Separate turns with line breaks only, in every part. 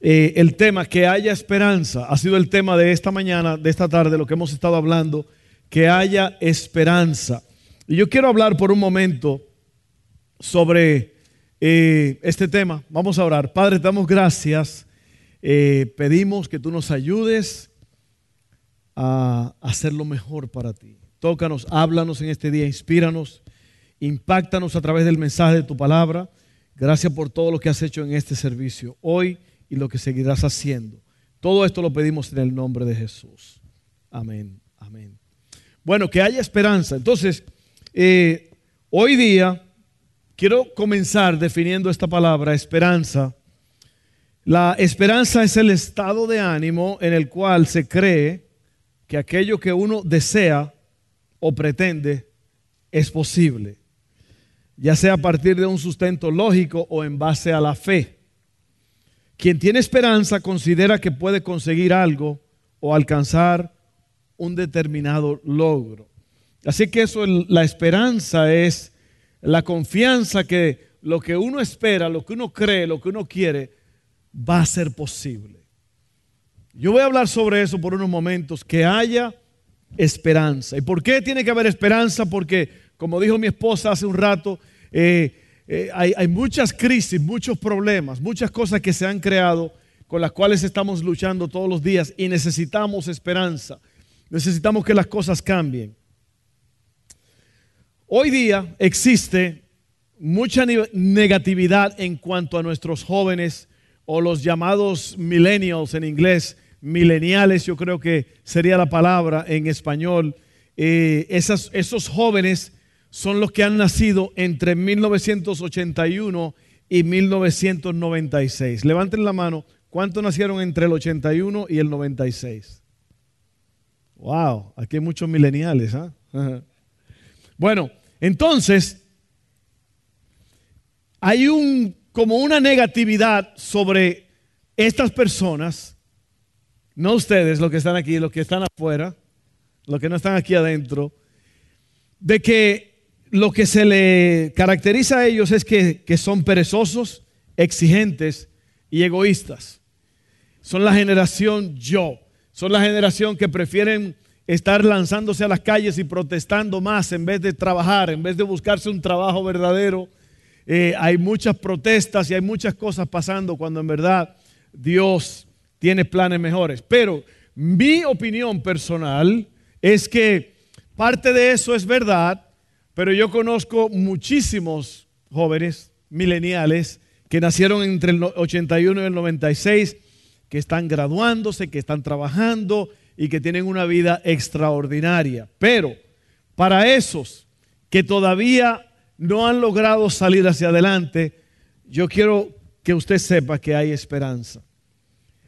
eh, el tema que haya esperanza. Ha sido el tema de esta mañana, de esta tarde, lo que hemos estado hablando, que haya esperanza. Y yo quiero hablar por un momento sobre eh, este tema. Vamos a orar. Padre, te damos gracias. Eh, pedimos que tú nos ayudes a hacer lo mejor para ti. Tócanos, háblanos en este día, inspíranos, impactanos a través del mensaje de tu palabra. Gracias por todo lo que has hecho en este servicio. Hoy y lo que seguirás haciendo. Todo esto lo pedimos en el nombre de Jesús. Amén, amén. Bueno, que haya esperanza. Entonces, eh, hoy día quiero comenzar definiendo esta palabra, esperanza. La esperanza es el estado de ánimo en el cual se cree que aquello que uno desea o pretende es posible, ya sea a partir de un sustento lógico o en base a la fe. Quien tiene esperanza considera que puede conseguir algo o alcanzar un determinado logro. Así que eso, la esperanza es la confianza que lo que uno espera, lo que uno cree, lo que uno quiere, va a ser posible. Yo voy a hablar sobre eso por unos momentos, que haya esperanza. ¿Y por qué tiene que haber esperanza? Porque, como dijo mi esposa hace un rato, eh, eh, hay, muchas crisis, muchos problemas, muchas cosas que se han creado con las cuales estamos luchando todos los días y necesitamos esperanza. Necesitamos que las cosas cambien. Hoy día existe mucha negatividad en cuanto a nuestros jóvenes o los llamados millennials en inglés, mileniales yo creo que sería la palabra en español. Eh, esos jóvenes son los que han nacido entre 1981 y 1996. Levanten la mano, ¿cuántos nacieron entre el 81 y el 96? Wow, aquí hay muchos mileniales. ¿ah? Bueno, entonces, hay un, como una negatividad sobre estas personas, no ustedes, los que están aquí, los que están afuera, los que no están aquí adentro, de que lo que se le caracteriza a ellos es que, son perezosos, exigentes y egoístas. Son la generación yo. Son la generación que prefieren estar lanzándose a las calles y protestando más en vez de trabajar, en vez de buscarse un trabajo verdadero. Eh, hay muchas protestas y hay muchas cosas pasando cuando en verdad Dios tiene planes mejores. Pero mi opinión personal es que parte de eso es verdad, pero yo conozco muchísimos jóvenes mileniales que nacieron entre el 81 y el 96, que están graduándose, que están trabajando y que tienen una vida extraordinaria. Pero para esos que todavía no han logrado salir hacia adelante, yo quiero que usted sepa que hay esperanza.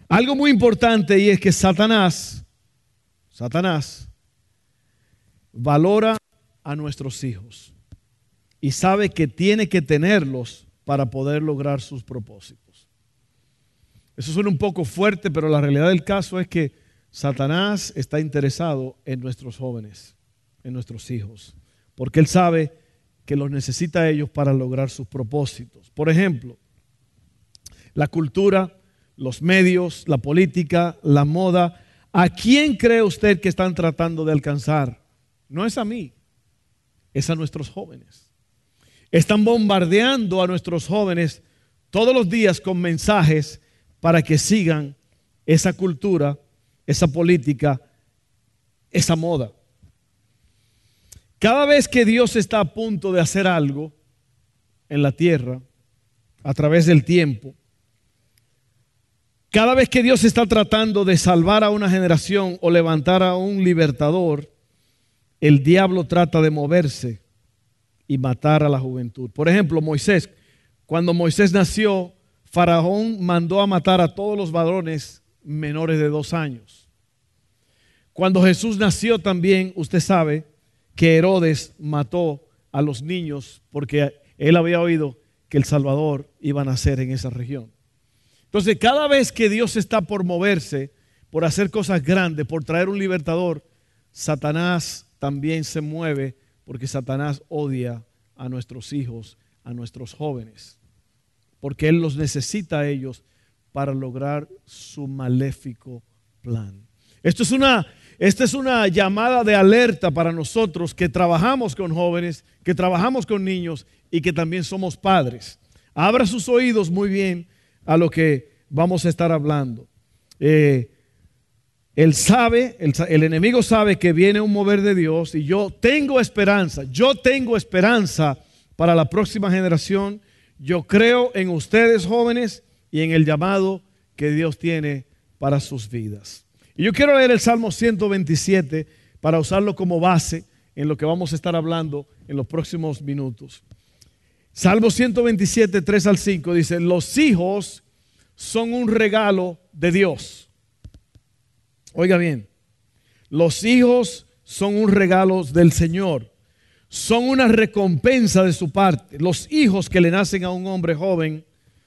Algo muy importante y es que Satanás, Satanás, valora a nuestros hijos y sabe que tiene que tenerlos para poder lograr sus propósitos. Eso suena un poco fuerte, pero la realidad del caso es que Satanás está interesado en nuestros jóvenes, en nuestros hijos, porque él sabe que los necesita a ellos para lograr sus propósitos. Por ejemplo, la cultura, los medios, la política, la moda. ¿A quién cree usted que están tratando de alcanzar? No es a mí, es a nuestros jóvenes. Están bombardeando a nuestros jóvenes todos los días con mensajes para que sigan esa cultura, esa política, esa moda. Cada vez que Dios está a punto de hacer algo en la tierra, a través del tiempo, cada vez que Dios está tratando de salvar a una generación o levantar a un libertador, el diablo trata de moverse y matar a la juventud. Por ejemplo, Moisés, cuando Moisés nació, Faraón mandó a matar a todos los varones menores de dos años. Cuando Jesús nació también, usted sabe que Herodes mató a los niños porque él había oído que el Salvador iba a nacer en esa región. Entonces, cada vez que Dios está por moverse, por hacer cosas grandes, por traer un libertador, Satanás también se mueve porque Satanás odia a nuestros hijos, a nuestros jóvenes, porque Él los necesita a ellos para lograr su maléfico plan. Esto es una, esta es una llamada de alerta para nosotros que trabajamos con jóvenes, que trabajamos con niños y que también somos padres. Abra sus oídos muy bien a lo que vamos a estar hablando. Eh, él sabe, el, enemigo sabe que viene un mover de Dios y yo tengo esperanza, yo tengo esperanza para la próxima generación. Yo creo en ustedes jóvenes y en el llamado que Dios tiene para sus vidas. Y yo quiero leer el Salmo 127 para usarlo como base en lo que vamos a estar hablando en los próximos minutos. Salmo 127, 3 al 5 dice, los hijos son un regalo de Dios. Oiga bien, los hijos son un regalo del Señor, son una recompensa de su parte. Los hijos que le nacen a un hombre joven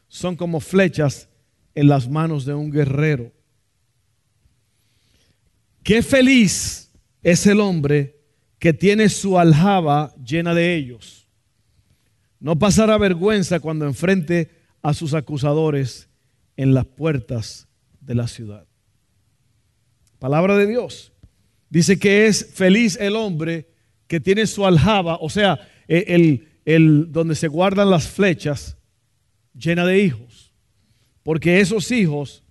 son como flechas en las manos de un guerrero. Qué feliz es el hombre que tiene su aljaba llena de ellos. No pasará vergüenza cuando enfrente a sus acusadores en las puertas de la ciudad. Palabra de Dios. Dice que es feliz el hombre que tiene su aljaba, o sea, e, el, el, donde se guardan las flechas, llena de hijos. Porque esos hijos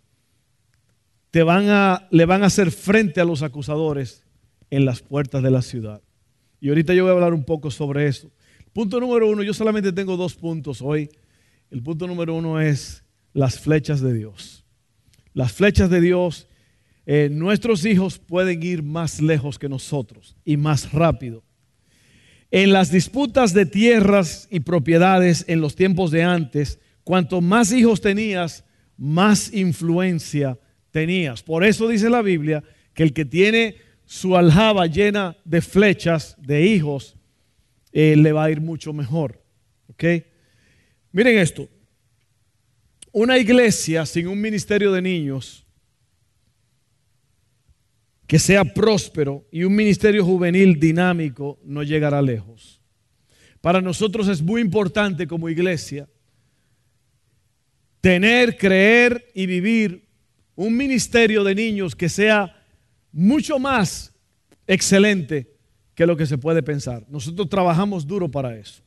te van a, le van a hacer frente a los acusadores en las puertas de la ciudad. Y ahorita yo voy a hablar un poco sobre eso. Punto número uno, yo solamente tengo dos puntos hoy. El punto número uno es las flechas de Dios. Las flechas de Dios, eh, nuestros hijos pueden ir más lejos que nosotros y más rápido. En las disputas de tierras y propiedades en los tiempos de antes, cuanto más hijos tenías, más influencia tenías. Por eso dice la Biblia que el que tiene su aljaba llena de flechas, de hijos, eh, le va a ir mucho mejor. ¿Ok? Miren esto. Una iglesia sin un ministerio de niños que sea próspero y un ministerio juvenil dinámico no llegará lejos. Para nosotros es muy importante como iglesia tener, creer y vivir un ministerio de niños que sea mucho más excelente que lo que se puede pensar. Nosotros trabajamos duro para eso,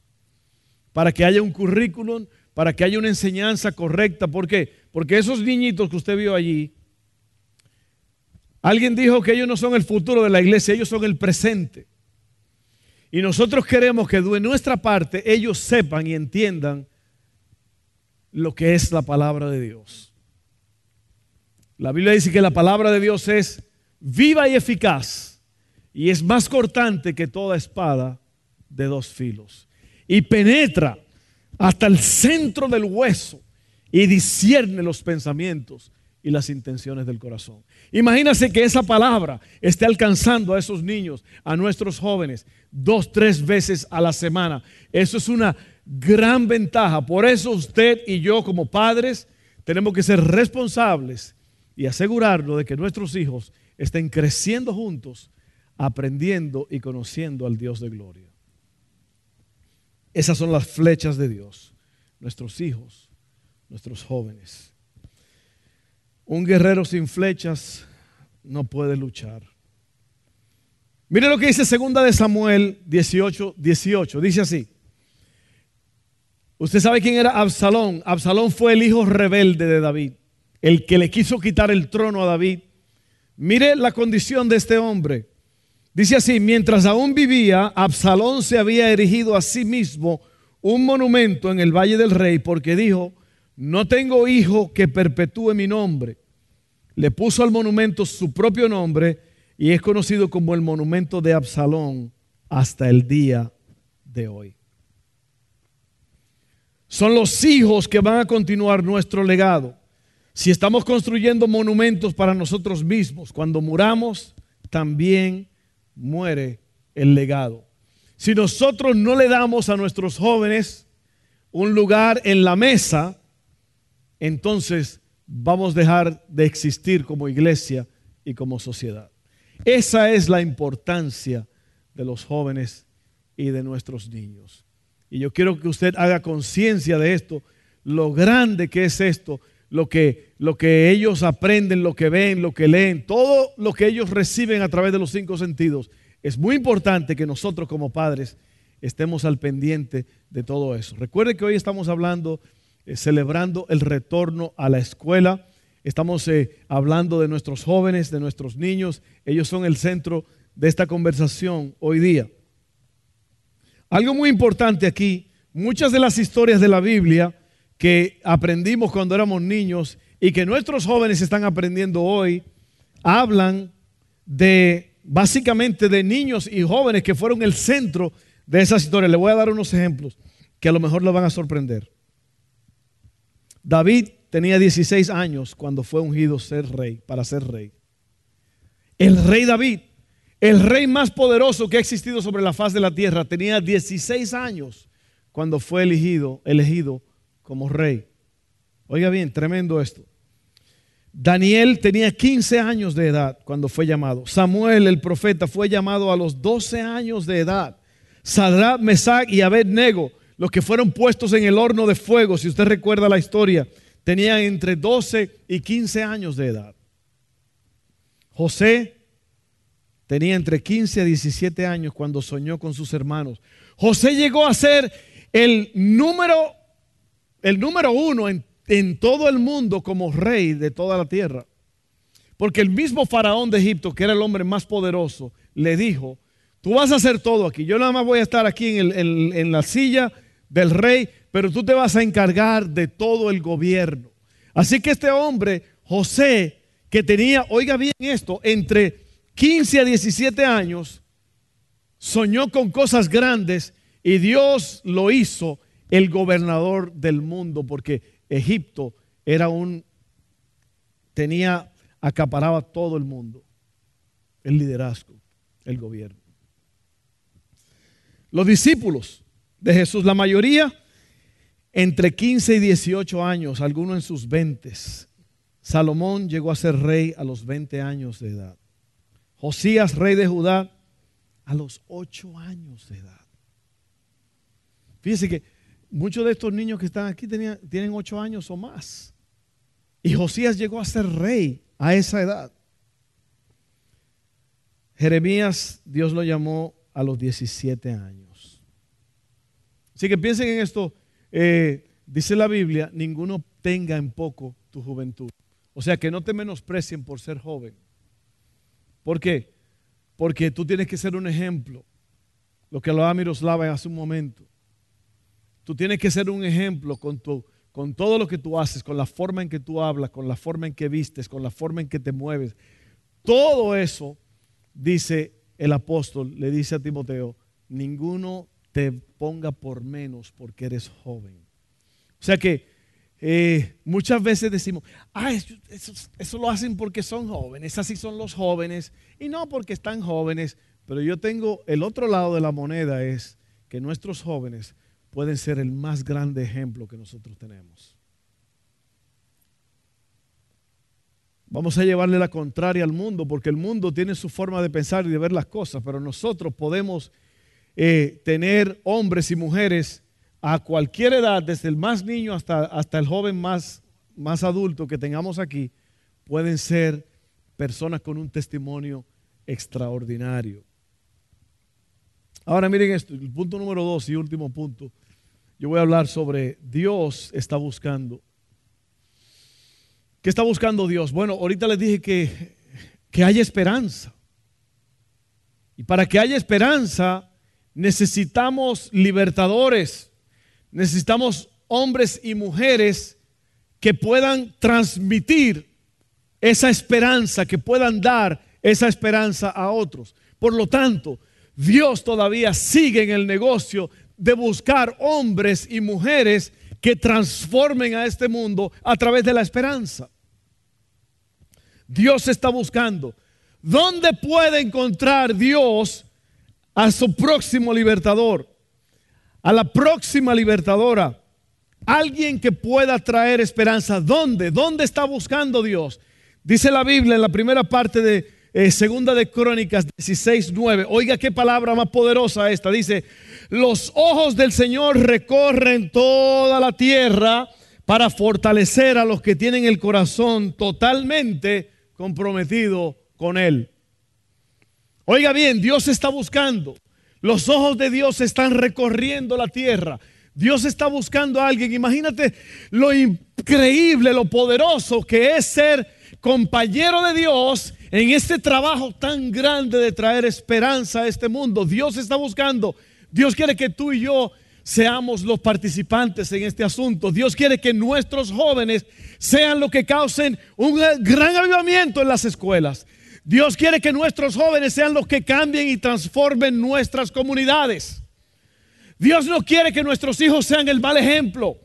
para que haya un currículum, para que haya una enseñanza correcta. ¿Por qué? Porque esos niñitos que usted vio allí, alguien dijo que ellos no son el futuro de la iglesia, ellos son el presente. Y nosotros queremos que de nuestra parte ellos sepan y entiendan lo que es la palabra de Dios. La Biblia dice que la palabra de Dios es viva y eficaz y es más cortante que toda espada de dos filos y penetra hasta el centro del hueso y discierne los pensamientos y las intenciones del corazón. Imagínase que esa palabra esté alcanzando a esos niños, a nuestros jóvenes, dos, tres veces a la semana. Eso es una gran ventaja. Por eso usted y yo como padres tenemos que ser responsables y asegurarnos de que nuestros hijos estén creciendo juntos, aprendiendo y conociendo al Dios de gloria. Esas son las flechas de Dios, nuestros hijos, nuestros jóvenes. Un guerrero sin flechas no puede luchar. Mire lo que dice segunda de Samuel 18, 18. Dice así. Usted sabe quién era Absalón. Absalón fue el hijo rebelde de David el que le quiso quitar el trono a David. Mire la condición de este hombre. Dice así, mientras aún vivía, Absalón se había erigido a sí mismo un monumento en el Valle del Rey porque dijo, no tengo hijo que perpetúe mi nombre. Le puso al monumento su propio nombre y es conocido como el monumento de Absalón hasta el día de hoy. Son los hijos que van a continuar nuestro legado. Si estamos construyendo monumentos para nosotros mismos, cuando muramos, también muere el legado. Si nosotros no le damos a nuestros jóvenes un lugar en la mesa, entonces vamos a dejar de existir como iglesia y como sociedad. Esa es la importancia de los jóvenes y de nuestros niños. Y yo quiero que usted haga conciencia de esto, lo grande que es esto, lo que, lo que ellos aprenden, lo que ven, lo que leen, todo lo que ellos reciben a través de los cinco sentidos. Es muy importante que nosotros como padres estemos al pendiente de todo eso. Recuerde que hoy estamos hablando, eh, celebrando el retorno a la escuela. Estamos eh, hablando de nuestros jóvenes, de nuestros niños. Ellos son el centro de esta conversación hoy día. Algo muy importante aquí, muchas de las historias de la Biblia que aprendimos cuando éramos niños y que nuestros jóvenes están aprendiendo hoy, hablan de básicamente de niños y jóvenes que fueron el centro de esas historias. Le voy a dar unos ejemplos que a lo mejor lo van a sorprender. David tenía 16 años cuando fue ungido ser rey, para ser rey. El rey David, el rey más poderoso que ha existido sobre la faz de la tierra, tenía 16 años cuando fue elegido, elegido como rey. Oiga bien, tremendo esto. Daniel tenía 15 años de edad cuando fue llamado. Samuel, el profeta, fue llamado a los 12 años de edad. Sadrach, Mesach y Abednego, los que fueron puestos en el horno de fuego, si usted recuerda la historia, tenían entre 12 y 15 años de edad. José tenía entre 15 a 17 años cuando soñó con sus hermanos. José llegó a ser el número el número uno en, todo el mundo como rey de toda la tierra. Porque el mismo faraón de Egipto, que era el hombre más poderoso, le dijo, tú vas a hacer todo aquí. Yo nada más voy a estar aquí en, en la silla del rey, pero tú te vas a encargar de todo el gobierno. Así que este hombre, José, que tenía, oiga bien esto, entre 15 a 17 años, soñó con cosas grandes y Dios lo hizo el gobernador del mundo, porque Egipto era un, tenía, acaparaba todo el mundo, el liderazgo, el gobierno. Los discípulos de Jesús, la mayoría entre 15 y 18 años, algunos en sus 20. Salomón llegó a ser rey a los 20 años de edad. Josías, rey de Judá, a los 8 años de edad. Fíjense que Muchos de estos niños que están aquí tienen ocho años o más. Y Josías llegó a ser rey a esa edad. Jeremías, Dios lo llamó a los 17 años. Así que piensen en esto. Eh, dice la Biblia, ninguno tenga en poco tu juventud. O sea, que no te menosprecien por ser joven. ¿Por qué? Porque tú tienes que ser un ejemplo. Lo que hablaba Miroslava hace un momento. Tú tienes que ser un ejemplo con, tu, con todo lo que tú haces, con la forma en que tú hablas, con la forma en que vistes, con la forma en que te mueves. Todo eso, dice el apóstol, le dice a Timoteo, ninguno te ponga por menos porque eres joven. O sea que eh, muchas veces decimos, ah, eso, eso, lo hacen porque son jóvenes, así son los jóvenes, y no porque están jóvenes, pero yo tengo el otro lado de la moneda es que nuestros jóvenes pueden ser el más grande ejemplo que nosotros tenemos. Vamos a llevarle la contraria al mundo, porque el mundo tiene su forma de pensar y de ver las cosas, pero nosotros podemos eh, tener hombres y mujeres a cualquier edad, desde el más niño hasta, hasta el joven más, más adulto que tengamos aquí, pueden ser personas con un testimonio extraordinario. Ahora miren esto, el punto número dos y último punto yo voy a hablar sobre Dios está buscando. ¿Qué está buscando Dios? Bueno, ahorita les dije que, que haya esperanza. Y para que haya esperanza necesitamos libertadores, necesitamos hombres y mujeres que puedan transmitir esa esperanza, que puedan dar esa esperanza a otros. Por lo tanto, Dios todavía sigue en el negocio de buscar hombres y mujeres que transformen a este mundo a través de la esperanza. Dios está buscando. ¿Dónde puede encontrar Dios a su próximo libertador? A la próxima libertadora. Alguien que pueda traer esperanza. ¿Dónde? ¿Dónde está buscando Dios? Dice la Biblia en la primera parte de eh, Segunda de Crónicas 16, 9. Oiga qué palabra más poderosa esta. Dice, los ojos del Señor recorren toda la tierra para fortalecer a los que tienen el corazón totalmente comprometido con Él. Oiga bien, Dios está buscando. Los ojos de Dios están recorriendo la tierra. Dios está buscando a alguien. Imagínate lo increíble, lo poderoso que es ser compañero de Dios en este trabajo tan grande de traer esperanza a este mundo. Dios está buscando. Dios quiere que tú y yo seamos los participantes en este asunto. Dios quiere que nuestros jóvenes sean los que causen un gran avivamiento en las escuelas. Dios quiere que nuestros jóvenes sean los que cambien y transformen nuestras comunidades. Dios no quiere que nuestros hijos sean el mal ejemplo.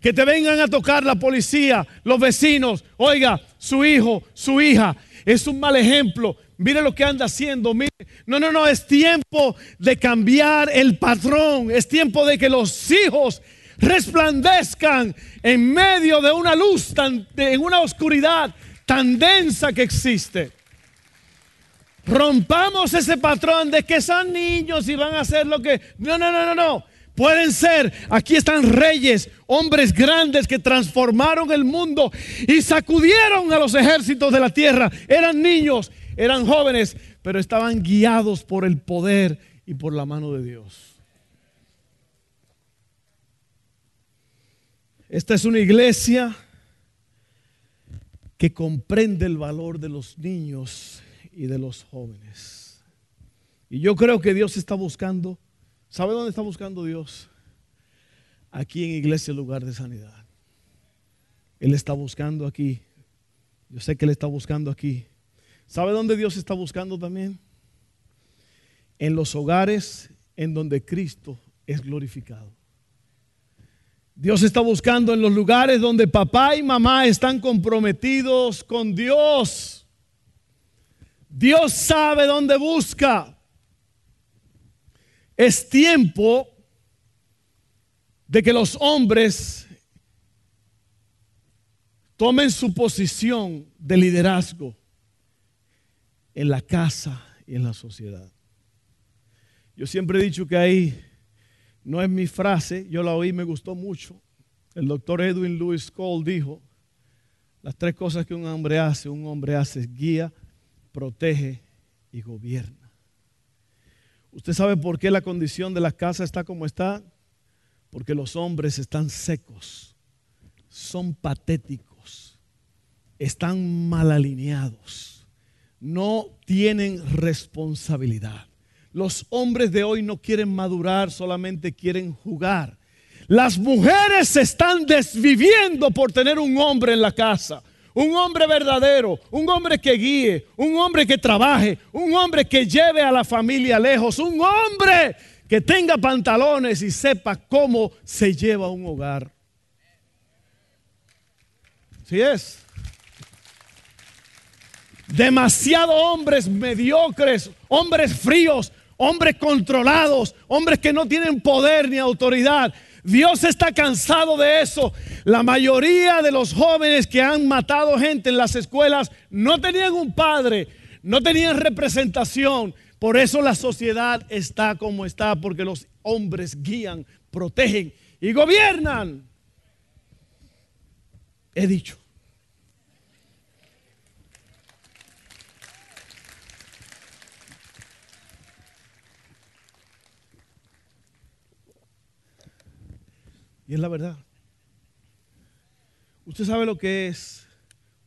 Que te vengan a tocar la policía, los vecinos. Oiga, su hijo, su hija es un mal ejemplo. Mire lo que anda haciendo. Mire. No, no, no, es tiempo de cambiar el patrón. Es tiempo de que los hijos resplandezcan en medio de una luz, tan, en una oscuridad tan densa que existe. Rompamos ese patrón de que son niños y van a hacer lo que... No, no, no, no, no. Pueden ser, aquí están reyes, hombres grandes que transformaron el mundo y sacudieron a los ejércitos de la tierra. Eran niños, eran jóvenes, pero estaban guiados por el poder y por la mano de Dios. Esta es una iglesia que comprende el valor de los niños y de los jóvenes. Y yo creo que Dios está buscando, ¿sabe dónde está buscando Dios? Aquí en Iglesia Lugar de Sanidad. Él está buscando aquí. Yo sé que Él está buscando aquí. ¿Sabe dónde Dios está buscando también? En los hogares en donde Cristo es glorificado. Dios está buscando en los lugares donde papá y mamá están comprometidos con Dios. Dios sabe dónde busca. Es tiempo de que los hombres tomen su posición de liderazgo en la casa y en la sociedad. Yo siempre he dicho que ahí no es mi frase, yo la oí, me gustó mucho. El doctor Edwin Lewis Cole dijo, las tres cosas que un hombre hace, un hombre hace guía, protege y gobierna. ¿Usted sabe por qué la condición de la casa está como está? Porque los hombres están secos, son patéticos, están mal alineados, no tienen responsabilidad. Los hombres de hoy no quieren madurar, solamente quieren jugar. Las mujeres se están desviviendo por tener un hombre en la casa un hombre verdadero, un hombre que guíe, un hombre que trabaje, un hombre que lleve a la familia lejos, un hombre que tenga pantalones y sepa cómo se lleva un hogar. Si es. Demasiado hombres mediocres, hombres fríos, hombres controlados, hombres que no tienen poder ni autoridad. Dios está cansado de eso. La mayoría de los jóvenes que han matado gente en las escuelas no tenían un padre, no tenían representación. Por eso la sociedad está como está, porque los hombres guían, protegen y gobiernan. He dicho. Y es la verdad. Usted sabe lo que es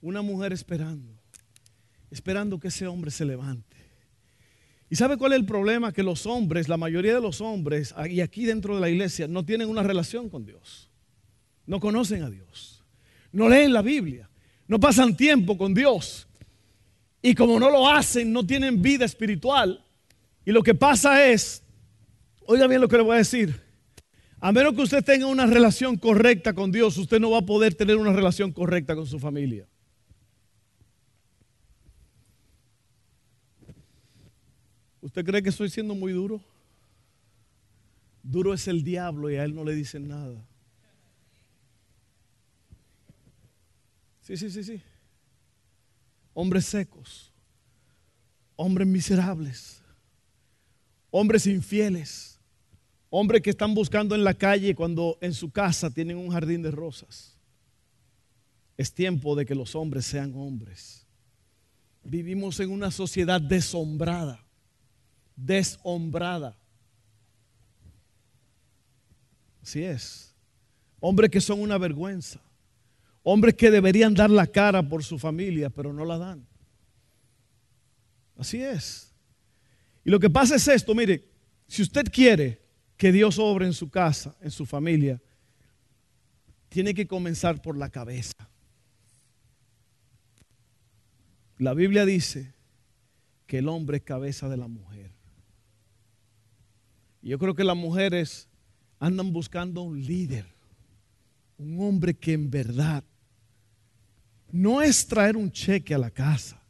una mujer esperando, esperando que ese hombre se levante. ¿Y sabe cuál es el problema? Que los hombres, la mayoría de los hombres, y aquí dentro de la iglesia, no tienen una relación con Dios. No conocen a Dios. No leen la Biblia. No pasan tiempo con Dios. Y como no lo hacen, no tienen vida espiritual. Y lo que pasa es, oiga bien lo que le voy a decir, a menos que usted tenga una relación correcta con Dios, usted no va a poder tener una relación correcta con su familia. ¿Usted cree que estoy siendo muy duro? Duro es el diablo y a él no le dicen nada. Sí, sí, sí, sí. Hombres secos, hombres miserables, hombres infieles, hombres que están buscando en la calle cuando en su casa tienen un jardín de rosas. Es tiempo de que los hombres sean hombres. Vivimos en una sociedad deshombrada, deshombrada. Así es. Hombres que son una vergüenza. Hombres que deberían dar la cara por su familia, pero no la dan. Así es. Y lo que pasa es esto, mire, si usted quiere que Dios obre en su casa, en su familia, tiene que comenzar por la cabeza. La Biblia dice que el hombre es cabeza de la mujer. Y yo creo que las mujeres andan buscando un líder, un hombre que en verdad no es traer un cheque a la casa.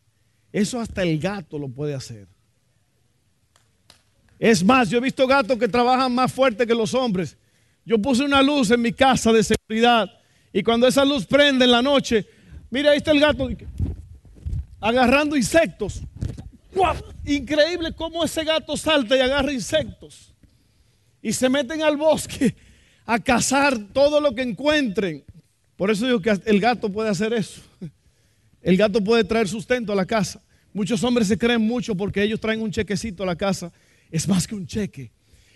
Eso hasta el gato lo puede hacer. Es más, yo he visto gatos que trabajan más fuerte que los hombres. Yo puse una luz en mi casa de seguridad y cuando esa luz prende en la noche, mira, ahí está el gato agarrando insectos. Increíble cómo ese gato salta y agarra insectos. Y se meten al bosque a cazar todo lo que encuentren. Por eso digo que el gato puede hacer eso. El gato puede traer sustento a la casa. Muchos hombres se creen mucho porque ellos traen un chequecito a la casa. Es más que un cheque.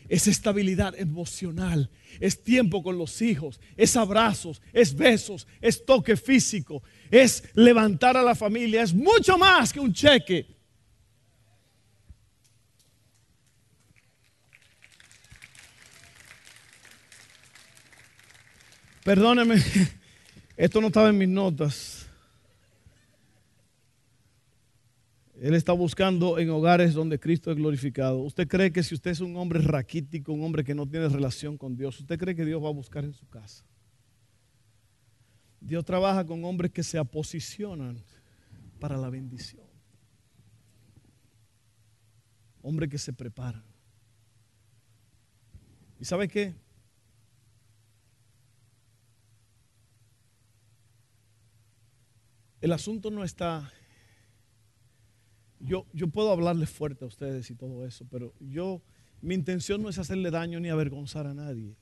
Es estabilidad emocional, es tiempo con los hijos, es abrazos, es besos, es toque físico, es levantar a la familia, es mucho más que un cheque. Perdóneme, esto no estaba en mis notas. Él está buscando en hogares donde Cristo es glorificado. ¿Usted cree que si usted es un hombre raquítico, un hombre que no tiene relación con Dios, usted cree que Dios va a buscar en su casa? Dios trabaja con hombres que se aposicionan para la bendición. Hombres que se preparan. ¿Y sabe qué? El asunto no está yo, yo puedo hablarles fuerte a ustedes y todo eso, pero yo, mi intención no es hacerle daño ni avergonzar a nadie.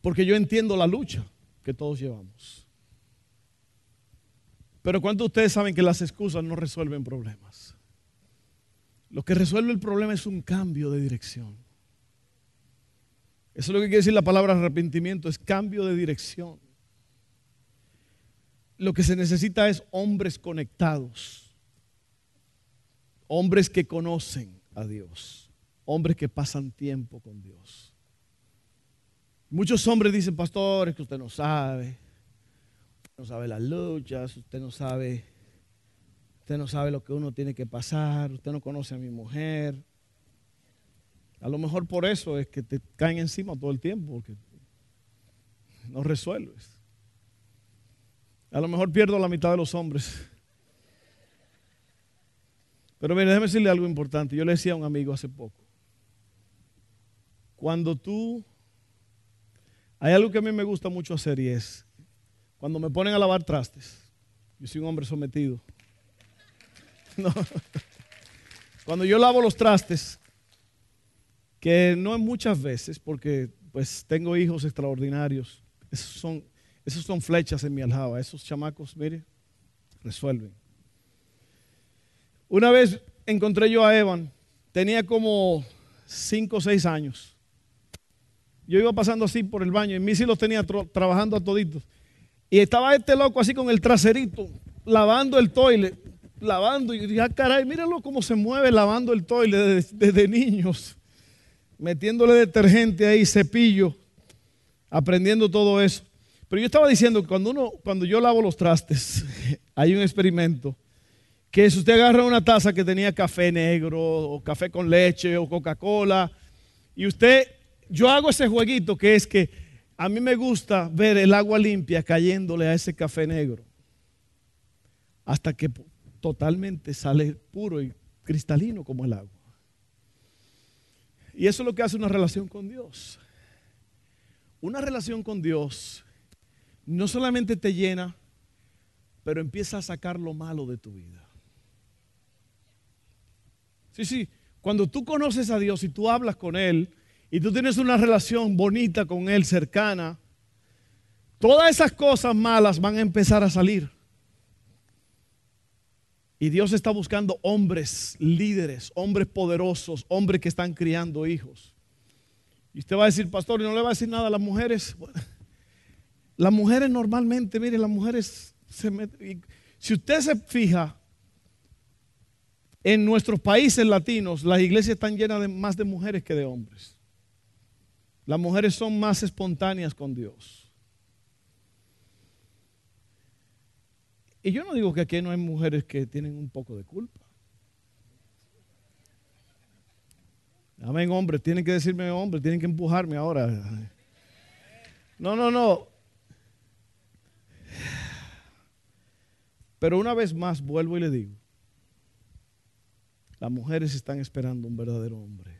Porque yo entiendo la lucha que todos llevamos. Pero ¿cuántos de ustedes saben que las excusas no resuelven problemas? Lo que resuelve el problema es un cambio de dirección. Eso es lo que quiere decir la palabra arrepentimiento, es cambio de dirección. Lo que se necesita es hombres conectados Hombres que conocen a Dios. Hombres que pasan tiempo con Dios. Muchos hombres dicen, pastores, que usted no sabe. Usted no sabe las luchas, usted no sabe, usted no sabe lo que uno tiene que pasar, usted no conoce a mi mujer. A lo mejor por eso es que te caen encima todo el tiempo, porque no resuelves. A lo mejor pierdo la mitad de los hombres pero mire, déjeme decirle algo importante. Yo le decía a un amigo hace poco. Cuando tú... Hay algo que a mí me gusta mucho hacer y es cuando me ponen a lavar trastes. Yo soy un hombre sometido. Cuando yo lavo los trastes, que no es muchas veces, porque pues tengo hijos extraordinarios. Esos son, esos son flechas en mi aljaba. Esos chamacos, mire, resuelven. Una vez encontré yo a Evan, tenía como 5 o 6 años. Yo iba pasando así por el baño y Missy los tenía trabajando a toditos. Y estaba este loco así con el traserito, lavando el toilet, lavando. Y dije, ah, caray, míralo cómo se mueve lavando el toilet desde, niños, metiéndole detergente ahí, cepillo, aprendiendo todo eso. Pero yo estaba diciendo que cuando, uno, cuando yo lavo los trastes, hay un experimento que si usted agarra una taza que tenía café negro o café con leche o Coca-Cola y usted, yo hago ese jueguito que es que a mí me gusta ver el agua limpia cayéndole a ese café negro hasta que totalmente sale puro y cristalino como el agua. Y eso es lo que hace una relación con Dios. Una relación con Dios no solamente te llena, pero empieza a sacar lo malo de tu vida. Sí, sí, cuando tú conoces a Dios y tú hablas con Él y tú tienes una relación bonita con Él, cercana, todas esas cosas malas van a empezar a salir. Y Dios está buscando hombres líderes, hombres poderosos, hombres que están criando hijos. Y usted va a decir, pastor, y no le va a decir nada a las mujeres. las mujeres normalmente, mire, las mujeres se meten. Si usted se fija, en nuestros países latinos, las iglesias están llenas de más de mujeres que de hombres. Las mujeres son más espontáneas con Dios. Y yo no digo que aquí no hay mujeres que tienen un poco de culpa. Amén, hombre, tienen que decirme hombre, tienen que empujarme ahora. No, no, no. Pero una vez más vuelvo y le digo, las mujeres están esperando un verdadero hombre.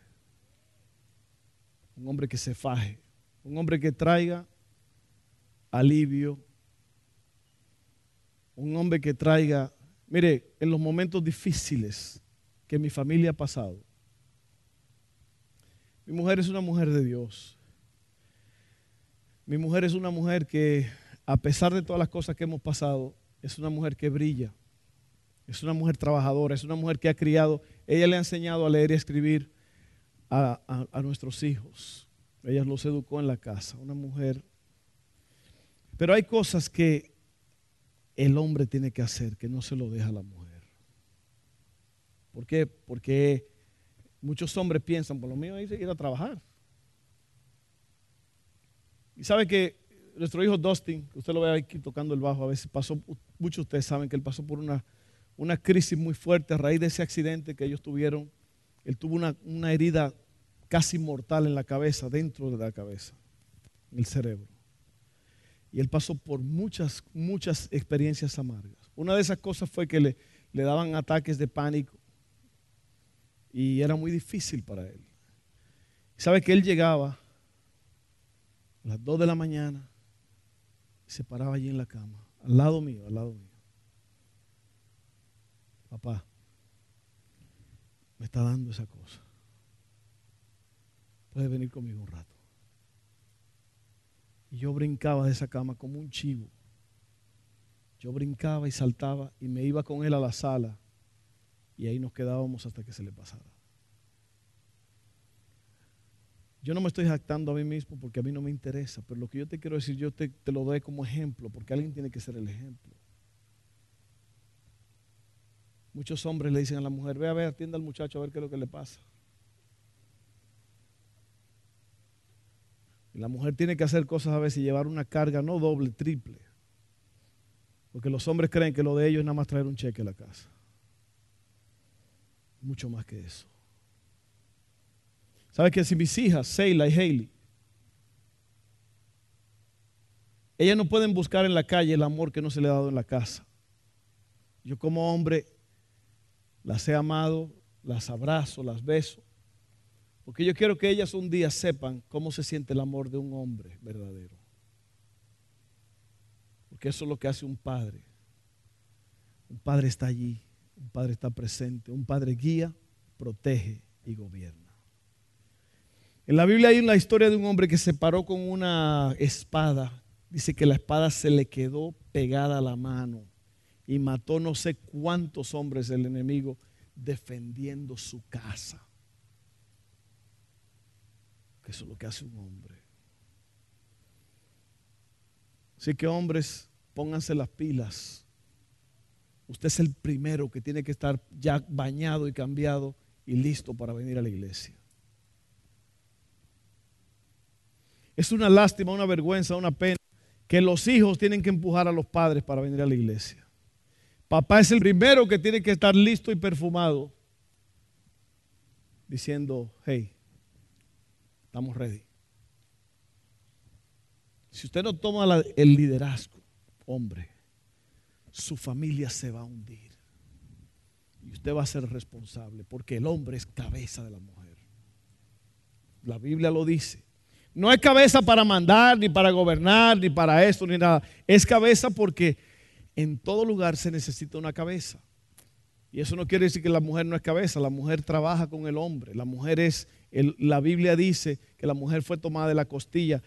Un hombre que se faje, un hombre que traiga alivio, un hombre que traiga, mire, en los momentos difíciles que mi familia ha pasado, mi mujer es una mujer de Dios. Mi mujer es una mujer que, a pesar de todas las cosas que hemos pasado, es una mujer que brilla. Es una mujer trabajadora, es una mujer que ha criado. Ella le ha enseñado a leer y a escribir a, a nuestros hijos. Ella los educó en la casa. Una mujer. Pero hay cosas que el hombre tiene que hacer que no se lo deja a la mujer. ¿Por qué? Porque muchos hombres piensan, por lo mío, que ir a trabajar. Y sabe que nuestro hijo Dustin, usted lo ve aquí tocando el bajo, a veces pasó, muchos de ustedes saben que él pasó por una, una crisis muy fuerte a raíz de ese accidente que ellos tuvieron. Él tuvo una, una herida casi mortal en la cabeza, dentro de la cabeza, en el cerebro. Y él pasó por muchas, muchas experiencias amargas. Una de esas cosas fue que le, le daban ataques de pánico y era muy difícil para él. ¿Sabe que él llegaba a las 2 de la mañana y se paraba allí en la cama, al lado mío, al lado mío? Papá, me está dando esa cosa. Puede venir conmigo un rato. Y yo brincaba de esa cama como un chivo. Yo brincaba y saltaba y me iba con él a la sala y ahí nos quedábamos hasta que se le pasara. Yo no me estoy jactando a mí mismo porque a mí no me interesa, pero lo que yo te quiero decir, yo te, te lo doy como ejemplo, porque alguien tiene que ser el ejemplo. Muchos hombres le dicen a la mujer, ve a ver, atienda al muchacho a ver qué es lo que le pasa. Y la mujer tiene que hacer cosas a veces y llevar una carga no doble, triple. Porque los hombres creen que lo de ellos es nada más traer un cheque a la casa. Mucho más que eso. ¿Sabes que si mis hijas, Seila y Hailey, ellas no pueden buscar en la calle el amor que no se le ha dado en la casa? Yo como hombre las he amado, las abrazo, las beso. Porque yo quiero que ellas un día sepan cómo se siente el amor de un hombre verdadero. Porque eso es lo que hace un padre. Un padre está allí, un padre está presente, un padre guía, protege y gobierna. En la Biblia hay una historia de un hombre que se paró con una espada. Dice que la espada se le quedó pegada a la mano y mató no sé cuántos hombres del enemigo defendiendo su casa eso es lo que hace un hombre. Así que hombres, pónganse las pilas. Usted es el primero que tiene que estar ya bañado y cambiado y listo para venir a la iglesia. Es una lástima, una vergüenza, una pena que los hijos tienen que empujar a los padres para venir a la iglesia. Papá es el primero que tiene que estar listo y perfumado diciendo, hey, Estamos ready. Si usted no toma el liderazgo, hombre, su familia se va a hundir. Y usted va a ser responsable, porque el hombre es cabeza de la mujer. La Biblia lo dice. No es cabeza para mandar, ni para gobernar, ni para esto, ni nada. Es cabeza porque en todo lugar se necesita una cabeza. Y eso no quiere decir que la mujer no es cabeza, la mujer trabaja con el hombre. La mujer es, la Biblia dice que la mujer fue tomada de la costilla.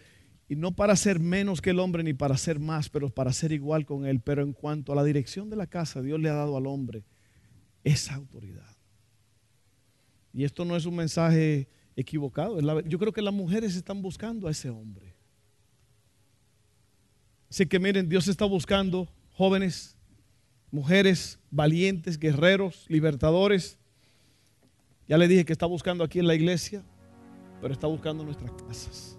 Y no para ser menos que el hombre ni para ser más, pero para ser igual con él. Pero en cuanto a la dirección de la casa, Dios le ha dado al hombre esa autoridad. Y esto no es un mensaje equivocado. Yo creo que las mujeres están buscando a ese hombre. Así que miren, Dios está buscando jóvenes, mujeres, valientes, guerreros, libertadores. Ya le dije que está buscando aquí en la iglesia, pero está buscando nuestras casas.